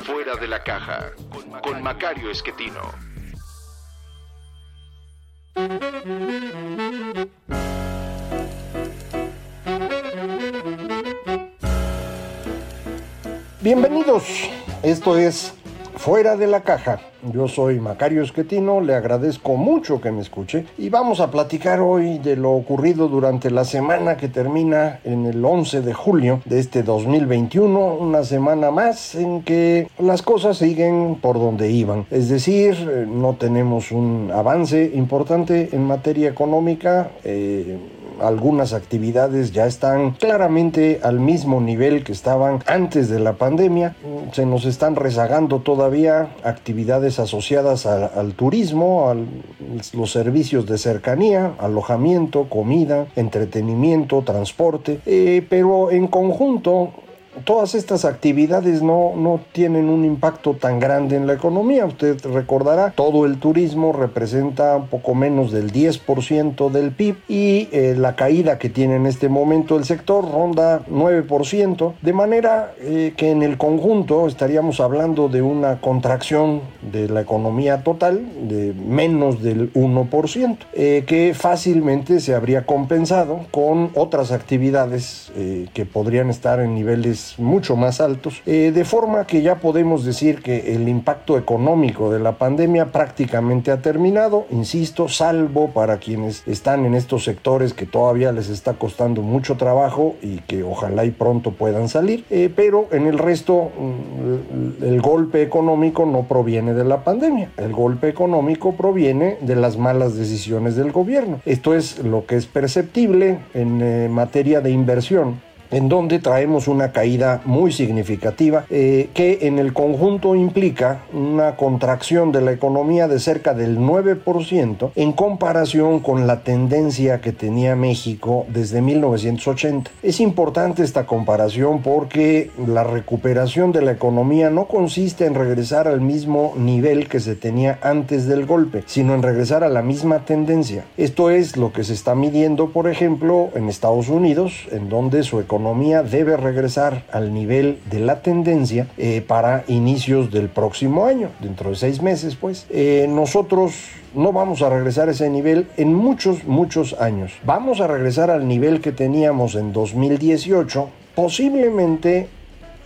Fuera de la Caja con Macario Esquetino. Bienvenidos, esto es Fuera de la Caja. Yo soy Macario Esquetino, le agradezco mucho que me escuche y vamos a platicar hoy de lo ocurrido durante la semana que termina en el 11 de julio de este 2021, una semana más en que las cosas siguen por donde iban. Es decir, eh, no tenemos un avance importante en materia económica. Eh, algunas actividades ya están claramente al mismo nivel que estaban antes de la pandemia. Se nos están rezagando todavía actividades asociadas al, turismo, a los servicios de cercanía, alojamiento, comida, entretenimiento, transporte, eh, pero en conjunto todas estas actividades no, no tienen un impacto tan grande en la economía. Usted recordará, todo el turismo representa un poco menos del 10% del PIB y eh, la caída que tiene en este momento el sector ronda 9%, de manera eh, que en el conjunto estaríamos hablando de una contracción de la economía total de menos del 1%, eh, que fácilmente se habría compensado con otras actividades que podrían estar en niveles mucho más altos, eh, de forma que ya podemos decir que el impacto económico de la pandemia prácticamente ha terminado, insisto, salvo para quienes están en estos sectores que todavía les está costando mucho trabajo y que ojalá y pronto puedan salir, eh, pero en el resto mm, el golpe económico no proviene de la pandemia, el golpe económico proviene de las malas decisiones del gobierno. Esto es lo que es perceptible en eh, materia de inversión en donde traemos una caída muy significativa eh, que en el conjunto implica una contracción de la economía de cerca del 9% en comparación con la tendencia que tenía México desde 1980. Es importante esta comparación porque la recuperación de la economía no consiste en regresar al mismo nivel que se tenía antes del golpe, sino en regresar a la misma tendencia. Esto es lo que se está midiendo, por ejemplo, en Estados Unidos, en donde su economía economía debe regresar al nivel de la tendencia eh, para inicios del próximo año, dentro de seis meses, pues. Eh, nosotros no vamos a regresar a ese nivel en muchos, muchos años. Vamos a regresar al nivel que teníamos en 2018, posiblemente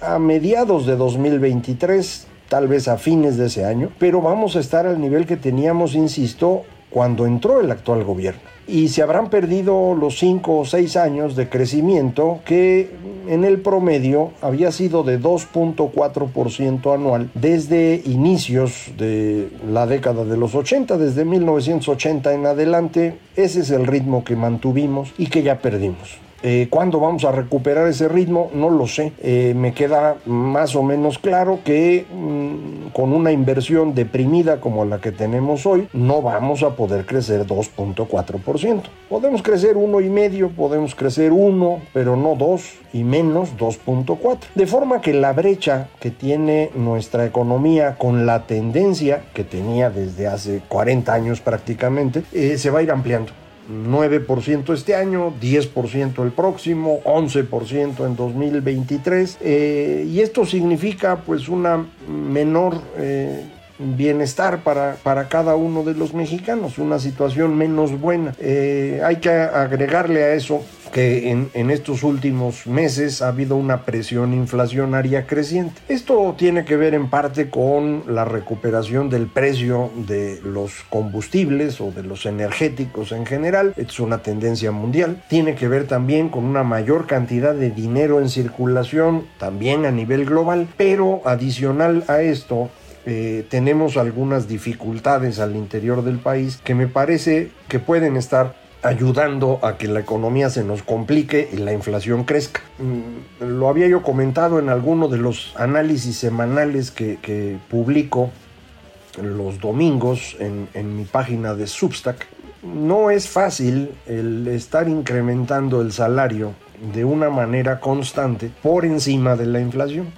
a mediados de 2023, tal vez a fines de ese año, pero vamos a estar al nivel que teníamos, insisto, cuando entró el actual gobierno y se habrán perdido los 5 o 6 años de crecimiento que en el promedio había sido de 2.4% anual desde inicios de la década de los 80, desde 1980 en adelante, ese es el ritmo que mantuvimos y que ya perdimos. Eh, ¿Cuándo vamos a recuperar ese ritmo? No lo sé. Eh, me queda más o menos claro que mm, con una inversión deprimida como la que tenemos hoy, no vamos a poder crecer 2.4%. Podemos crecer 1,5, podemos crecer 1, pero no 2 y menos 2.4. De forma que la brecha que tiene nuestra economía con la tendencia que tenía desde hace 40 años prácticamente, eh, se va a ir ampliando. 9% este año, 10% el próximo, 11% en 2023. Eh, y esto significa pues una menor... Eh, bienestar para, para cada uno de los mexicanos, una situación menos buena. Eh, hay que agregarle a eso que en, en, estos últimos meses ha habido una presión inflacionaria creciente. Esto tiene que ver en parte con la recuperación del precio de los combustibles o de los energéticos en general. Es una tendencia mundial. Tiene que ver también con una mayor cantidad de dinero en circulación, también a nivel global. Pero adicional a esto, eh, tenemos algunas dificultades al interior del país que me parece que pueden estar ayudando a que la economía se nos complique y la inflación crezca. Mm, lo había yo comentado en alguno de los análisis semanales que, que publico los domingos en, en mi página de Substack. No es fácil el estar incrementando el salario de una manera constante por encima de la inflación.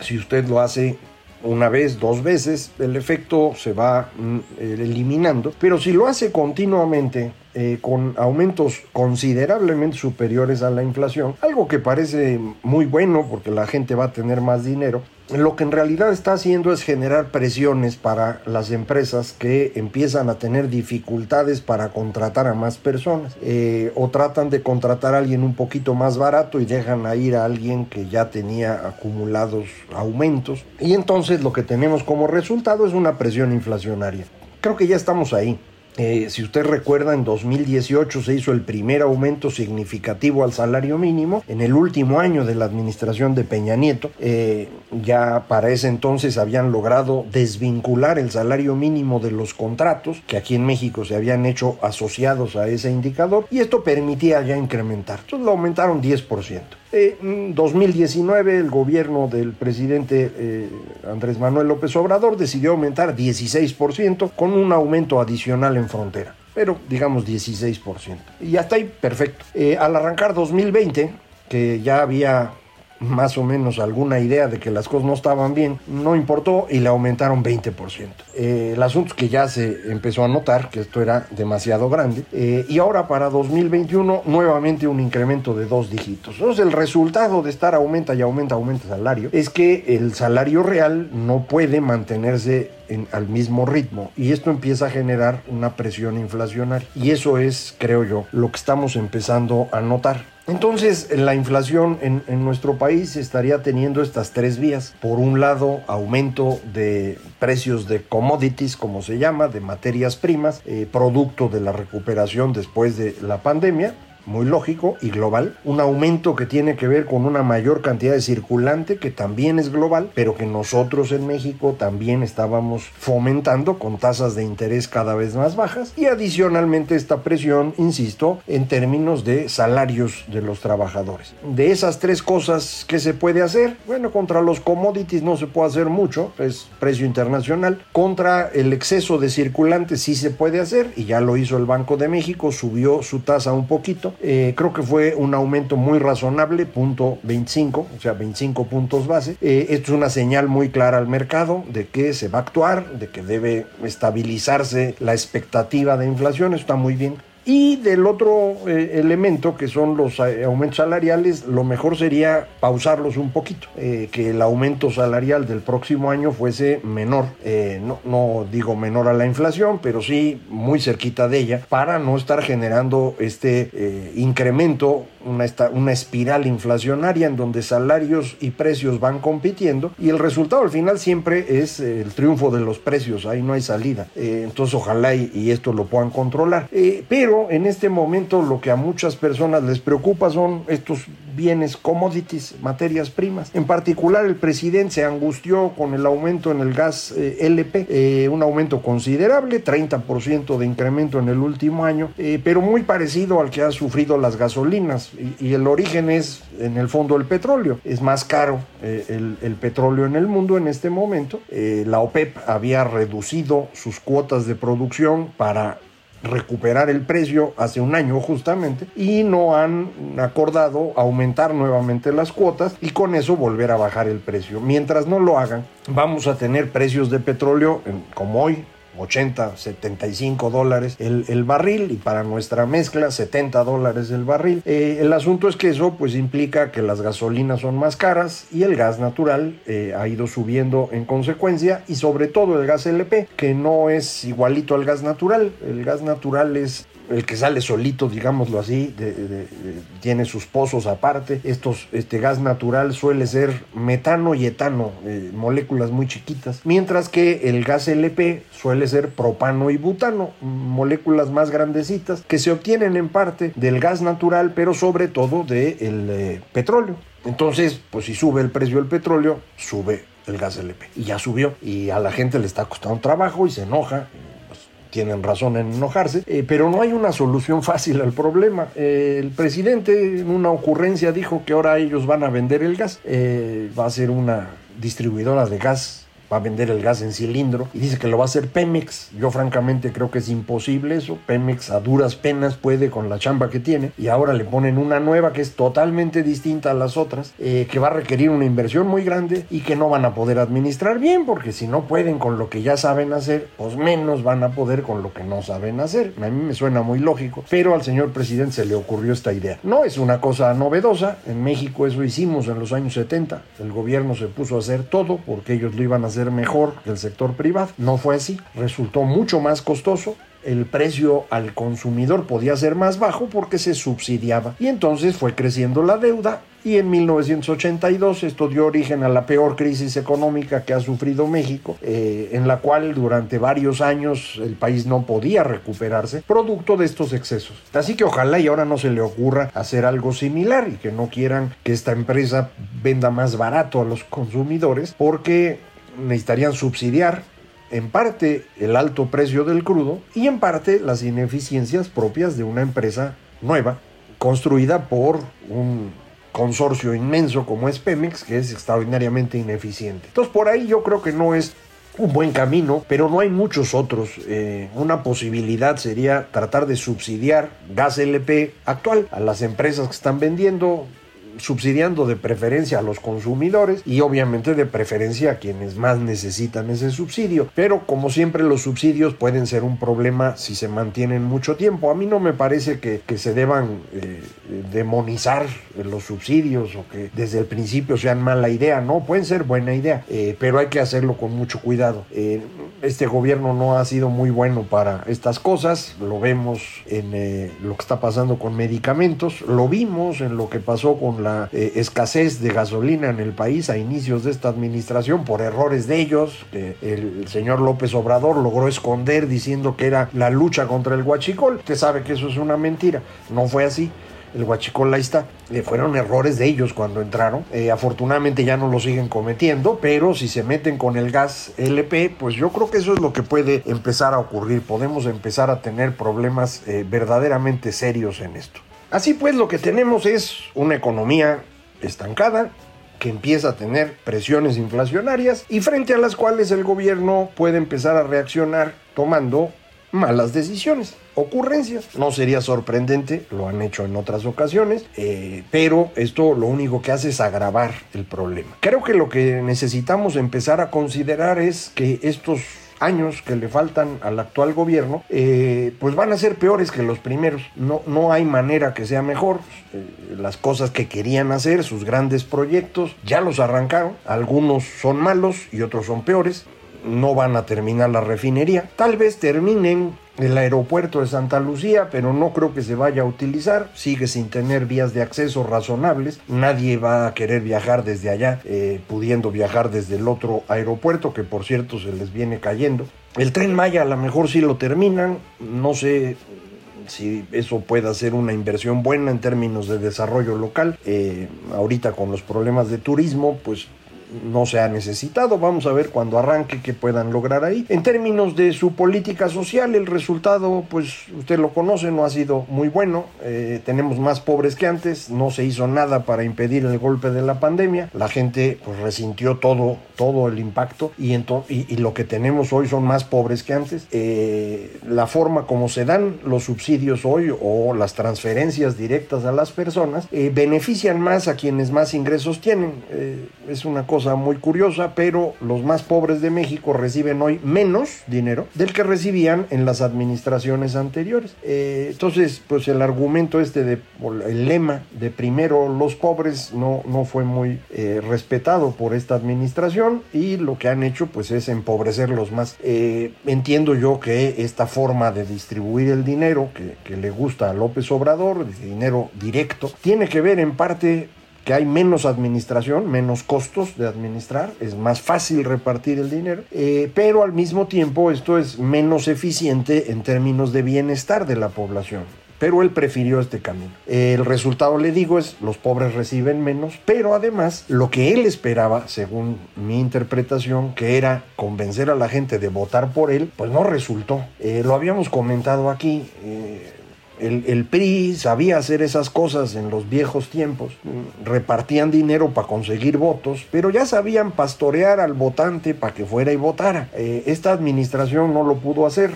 Si usted lo hace una vez, dos veces, el efecto se va mm, eliminando, pero si lo hace continuamente, eh, con aumentos considerablemente superiores a la inflación, algo que parece muy bueno porque la gente va a tener más dinero, lo que en realidad está haciendo es generar presiones para las empresas que empiezan a tener dificultades para contratar a más personas eh, o tratan de contratar a alguien un poquito más barato y dejan a ir a alguien que ya tenía acumulados aumentos y entonces lo que tenemos como resultado es una presión inflacionaria. Creo que ya estamos ahí. Eh, si usted recuerda, en 2018 se hizo el primer aumento significativo al salario mínimo. En el último año de la administración de Peña Nieto, eh, ya para ese entonces habían logrado desvincular el salario mínimo de los contratos que aquí en México se habían hecho asociados a ese indicador y esto permitía ya incrementar. Entonces lo aumentaron 10%. En 2019 el gobierno del presidente eh, Andrés Manuel López Obrador decidió aumentar 16% con un aumento adicional en frontera, pero digamos 16%. Y hasta ahí perfecto. Eh, al arrancar 2020, que ya había más o menos alguna idea de que las cosas no estaban bien, no importó y le aumentaron 20%. Eh, el asunto es que ya se empezó a notar que esto era demasiado grande eh, y ahora para 2021 nuevamente un incremento de dos dígitos. Entonces el resultado de estar aumenta y aumenta, aumenta el salario es que el salario real no puede mantenerse en, al mismo ritmo y esto empieza a generar una presión inflacionaria y eso es, creo yo, lo que estamos empezando a notar. Entonces, la inflación en, en, nuestro país estaría teniendo estas tres vías. Por un lado, aumento de precios de commodities, como se llama, de materias primas, eh, producto de la recuperación después de la pandemia muy lógico y global, un aumento que tiene que ver con una mayor cantidad de circulante que también es global, pero que nosotros en México también estábamos fomentando con tasas de interés cada vez más bajas y adicionalmente esta presión, insisto, en términos de salarios de los trabajadores. De esas tres cosas, ¿qué se puede hacer? Bueno, contra los commodities no se puede hacer mucho, es precio internacional. Contra el exceso de circulante sí se puede hacer y ya lo hizo el Banco de México, subió su tasa un poquito eh, creo que fue un aumento muy razonable, punto 25, o sea, 25 puntos base. Eh, esto es una señal muy clara al mercado de que se va a actuar, de que debe estabilizarse la expectativa de inflación, está muy bien. Y del otro eh, elemento, que son los eh, aumentos salariales, lo mejor sería pausarlos un poquito, eh, que el aumento salarial del próximo año fuese menor, eh, no, no, digo menor a la inflación, pero sí muy cerquita de ella, para no estar generando este incremento una, una, espiral inflacionaria en donde salarios y precios van compitiendo y el resultado al final siempre es eh, el triunfo de los precios, ahí no hay salida. Eh, entonces ojalá y, esto lo puedan controlar. Eh, pero en este momento lo que a muchas personas les preocupa son estos bienes, commodities, materias primas. En particular el presidente se angustió con el aumento en el gas eh, LP, un aumento considerable, 30% de incremento en el último año, pero muy parecido al que ha sufrido las gasolinas y, el origen es en el fondo el petróleo. Es más caro eh, el, petróleo en el mundo en este momento. Eh, la OPEP había reducido sus cuotas de producción para recuperar el precio hace un año justamente y no han acordado aumentar nuevamente las cuotas y con eso volver a bajar el precio. Mientras no lo hagan, vamos a tener precios de petróleo como hoy 80, 75 dólares el, el, barril y para nuestra mezcla 70 dólares el barril. Eh, el asunto es que eso pues implica que las gasolinas son más caras y el gas natural eh, ha ido subiendo en consecuencia y sobre todo el gas LP que no es igualito al gas natural. El gas natural es el que sale solito, digámoslo así, tiene sus pozos aparte. Estos, este gas natural suele ser metano y etano, eh, moléculas muy chiquitas, mientras que el gas LP suele ser propano y butano, moléculas más grandecitas que se obtienen en parte del gas natural, pero sobre todo del de eh, petróleo. Entonces, pues si sube el precio del petróleo, sube el gas LP. Y ya subió. Y a la gente le está costando trabajo y se enoja tienen razón en enojarse, eh, pero no hay una solución fácil al problema. Eh, el presidente en una ocurrencia dijo que ahora ellos van a vender el gas, eh, va a ser una distribuidora de gas va a vender el gas en cilindro y dice que lo va a hacer Pemex. Yo francamente creo que es imposible eso. Pemex a duras penas puede con la chamba que tiene y ahora le ponen una nueva que es totalmente distinta a las otras, eh, que va a requerir una inversión muy grande y que no van a poder administrar bien porque si no pueden con lo que ya saben hacer, pues menos van a poder con lo que no saben hacer. A mí me suena muy lógico, pero al señor presidente se le ocurrió esta idea. No es una cosa novedosa, en México eso hicimos en los años 70, el gobierno se puso a hacer todo porque ellos lo iban a hacer mejor que el sector privado. No fue así, resultó mucho más costoso. El precio al consumidor podía ser más bajo porque se subsidiaba. Y entonces fue creciendo la deuda y en 1982 esto dio origen a la peor crisis económica que ha sufrido México, eh, en la cual durante varios años el país no podía recuperarse, producto de estos excesos. Así que ojalá y ahora no se le ocurra hacer algo similar y que no quieran que esta empresa venda más barato a los consumidores, porque necesitarían subsidiar en parte el alto precio del crudo y en parte las ineficiencias propias de una empresa nueva construida por un consorcio inmenso como es Pemex, que es extraordinariamente ineficiente. Entonces por ahí yo creo que no es un buen camino, pero no hay muchos otros. Eh, una posibilidad sería tratar de subsidiar gas LP actual a las empresas que están vendiendo subsidiando de preferencia a los consumidores y obviamente de preferencia a quienes más necesitan ese subsidio. Pero como siempre los subsidios pueden ser un problema si se mantienen mucho tiempo. A mí no me parece que, se deban eh, demonizar los subsidios o que desde el principio sean mala idea. No, pueden ser buena idea, eh, pero hay que hacerlo con mucho cuidado. Eh, este gobierno no ha sido muy bueno para estas cosas. Lo vemos en lo que está pasando con medicamentos. Lo vimos en lo que pasó con eh, escasez de gasolina en el país a inicios de esta administración por errores de ellos, que el señor López Obrador logró esconder diciendo que era la lucha contra el huachicol. Usted sabe que eso es una mentira, no fue así el huachicol ahí está. Eh, fueron errores de ellos cuando entraron. Eh, afortunadamente ya no lo siguen cometiendo, pero si se meten con el gas LP, pues yo creo que eso es lo que puede empezar a ocurrir. Podemos empezar a tener problemas verdaderamente serios en esto. Así pues, lo que tenemos es una economía estancada que empieza a tener presiones inflacionarias y frente a las cuales el gobierno puede empezar a reaccionar tomando malas decisiones, ocurrencias. No sería sorprendente, lo han hecho en otras ocasiones, eh, pero esto lo único que hace es agravar el problema. Creo que lo que necesitamos empezar a considerar es que estos años que le faltan al actual gobierno, eh, pues van a ser peores que los primeros. No, no hay manera que sea mejor. Eh, las cosas que querían hacer, sus grandes proyectos, ya los arrancaron. Algunos son malos y otros son peores. No van a terminar la refinería. Tal vez terminen el aeropuerto de Santa Lucía, pero no creo que se vaya a utilizar, sigue sin tener vías de acceso razonables, nadie va a querer viajar desde allá, eh, pudiendo viajar desde el otro aeropuerto, que por cierto se les viene cayendo. El tren Maya a lo mejor sí lo terminan, no sé si eso pueda ser una inversión buena en términos de desarrollo local. Eh, ahorita con los problemas de turismo, pues no se ha necesitado. Vamos a ver cuando arranque qué puedan lograr ahí. En términos de su política social, el resultado, pues usted lo conoce, no ha sido muy bueno. Eh, tenemos más pobres que antes, no se hizo nada para impedir el golpe de la pandemia. La gente pues resintió todo, todo el impacto y, y, lo que tenemos hoy son más pobres que antes. Eh, la forma como se dan los subsidios hoy o las transferencias directas a las personas eh, benefician más a quienes más ingresos tienen. es una cosa muy curiosa, pero los más pobres de México reciben hoy menos dinero del que recibían en las administraciones anteriores. Eh, entonces, pues el argumento este de el lema de primero los pobres no, no fue muy eh, respetado por esta administración y lo que han hecho pues es empobrecerlos más. Eh, entiendo yo que esta forma de distribuir el dinero que, que le gusta a López Obrador, de dinero directo, tiene que ver en parte que hay menos administración, menos costos de administrar, es más fácil repartir el dinero, eh, pero al mismo tiempo esto es menos eficiente en términos de bienestar de la población. pero él prefirió este camino. El resultado, le digo, es los pobres reciben menos, pero además lo que él esperaba, según mi interpretación, que era convencer a la gente de votar por él, pues no resultó. Eh, lo habíamos comentado aquí. Eh, el, PRI sabía hacer esas cosas en los viejos tiempos. Repartían dinero para conseguir votos, pero ya sabían pastorear al votante para que fuera y votara. Eh, esta administración no lo pudo hacer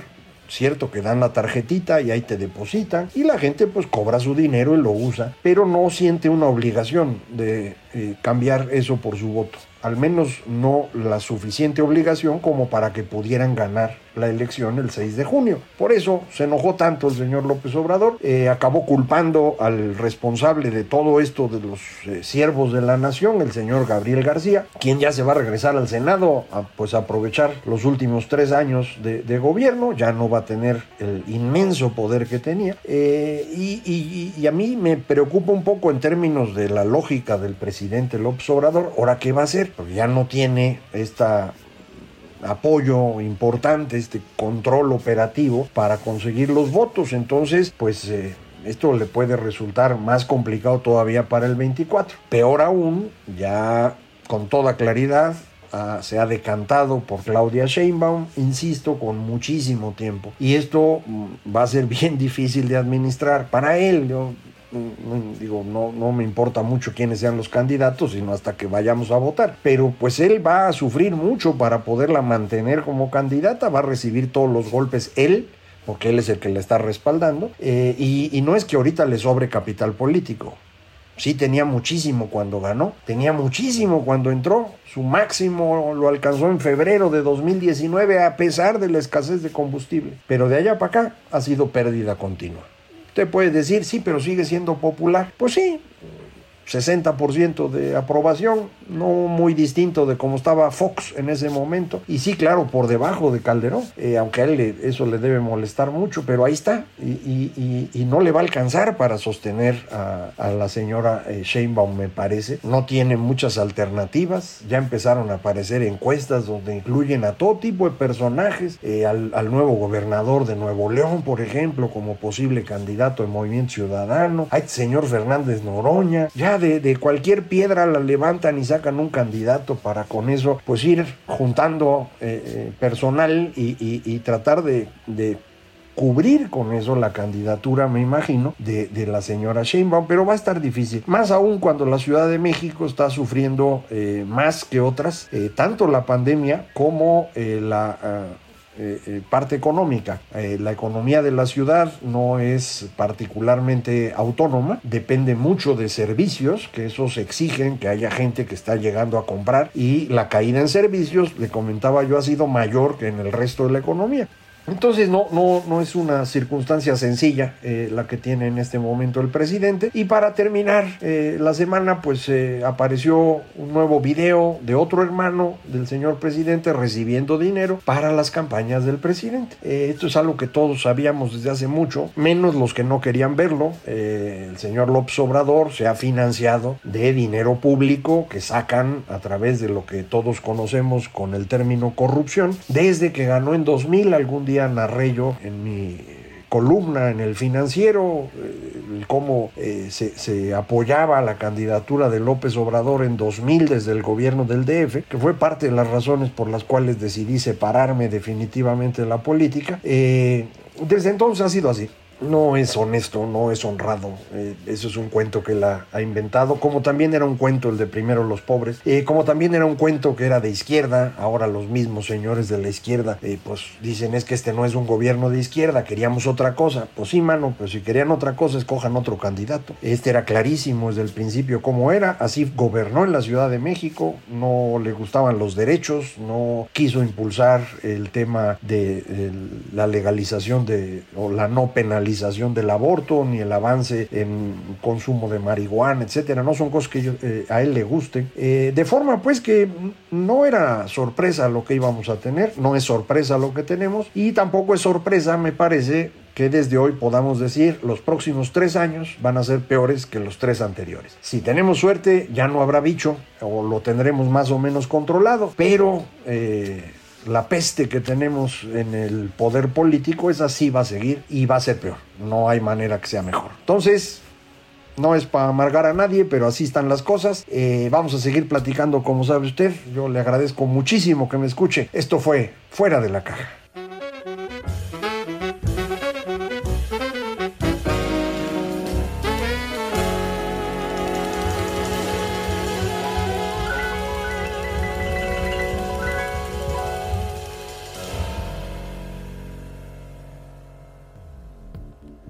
cierto que dan la tarjetita y ahí te depositan y la gente pues cobra su dinero y lo usa, pero no siente una obligación de eh, cambiar eso por su voto al menos no la suficiente obligación como para que pudieran ganar la elección el 6 de junio. Por eso se enojó tanto el señor López Obrador, eh, acabó culpando al responsable de todo esto de los eh, siervos de la nación, el señor Gabriel García, quien ya se va a regresar al Senado a pues aprovechar los últimos tres años de, gobierno, ya no va a tener el inmenso poder que tenía. Y a mí me preocupa un poco en términos de la lógica del presidente López Obrador, ahora qué va a hacer porque ya no tiene este apoyo importante, este control operativo para conseguir los votos. Entonces, pues eh, esto le puede resultar más complicado todavía para el 24. Peor aún, ya con toda claridad, ah, se ha decantado por Claudia Sheinbaum, insisto, con muchísimo tiempo. Y esto mm, va a ser bien difícil de administrar para él. Yo digo, no, no me importa mucho quiénes sean los candidatos, sino hasta que vayamos a votar. Pero pues él va a sufrir mucho para poderla mantener como candidata, va a recibir todos los golpes él porque él es el que le está respaldando, eh, y, y no es que ahorita le sobre capital político, Sí, tenía muchísimo cuando ganó, tenía muchísimo cuando entró. Su máximo lo alcanzó en febrero de 2019 a pesar de la escasez de combustible. Pero de allá para acá ha sido pérdida continua. Usted puede decir, sí, pero sigue siendo popular. Pues sí, 60% de aprobación, no muy distinto de cómo estaba Fox en ese momento. Y sí, claro, por debajo de Calderón, eh, aunque a él eso le debe molestar mucho, pero ahí está. Y, no le va a alcanzar para sostener a, la señora eh, Sheinbaum, me parece. No tiene muchas alternativas. Ya empezaron a aparecer encuestas donde incluyen a todo tipo de personajes, eh, al, nuevo gobernador de Nuevo León, por ejemplo, como posible candidato del Movimiento Ciudadano. Hay señor Fernández Noroña. Ya de, cualquier piedra la levantan y sacan un candidato para con eso pues ir juntando eh, eh, personal y, tratar de, cubrir con eso la candidatura, me imagino, de, la señora Sheinbaum, pero va a estar difícil, más aún cuando la Ciudad de México está sufriendo eh, más que otras, tanto la pandemia como la ah, eh, eh, parte económica. Eh, la economía de la ciudad no es particularmente autónoma, depende mucho de servicios, que esos exigen que haya gente que está llegando a comprar y la caída en servicios, le comentaba yo, ha sido mayor que en el resto de la economía. Entonces no, no, no es una circunstancia sencilla eh, la que tiene en este momento el presidente. Y para terminar eh, la semana pues eh, apareció un nuevo video de otro hermano del señor presidente recibiendo dinero para las campañas del presidente. esto es algo que todos sabíamos desde hace mucho, menos los que no querían verlo. el señor López Obrador se ha financiado de dinero público que sacan a través de lo que todos conocemos con el término corrupción desde que ganó en 2000 algún día narré yo en mi columna en el financiero, eh, cómo eh, se, apoyaba la candidatura de López Obrador en 2000 desde el gobierno del DF, que fue parte de las razones por las cuales decidí separarme definitivamente de la política. Eh, desde entonces ha sido así no es honesto, no es honrado. Eh, eso es un cuento que él ha, inventado, como también era un cuento el de primero los pobres, eh, como también era un cuento que era de izquierda, ahora los mismos señores de la izquierda eh, pues dicen es que este no es un gobierno de izquierda, queríamos otra cosa. Pues sí, mano, pero si querían otra cosa, escojan otro candidato. Este era clarísimo desde el principio cómo era, así gobernó en la Ciudad de México, no le gustaban los derechos, no quiso impulsar el tema de, de la legalización de, o la no penalización del aborto, ni el avance en consumo de marihuana, etcétera. No son cosas que eh, a él le gusten. Eh, de forma pues que no era sorpresa lo que íbamos a tener, no es sorpresa lo que tenemos y tampoco es sorpresa, me parece, que desde hoy podamos decir los próximos tres años van a ser peores que los tres anteriores. Si tenemos suerte, ya no habrá bicho o lo tendremos más o menos controlado, pero eh, la peste que tenemos en el poder político, es así va a seguir y va a ser peor. No hay manera que sea mejor. Entonces, no es para amargar a nadie, pero así están las cosas. Eh, vamos a seguir platicando como sabe usted. Yo le agradezco muchísimo que me escuche. Esto fue Fuera de la Caja.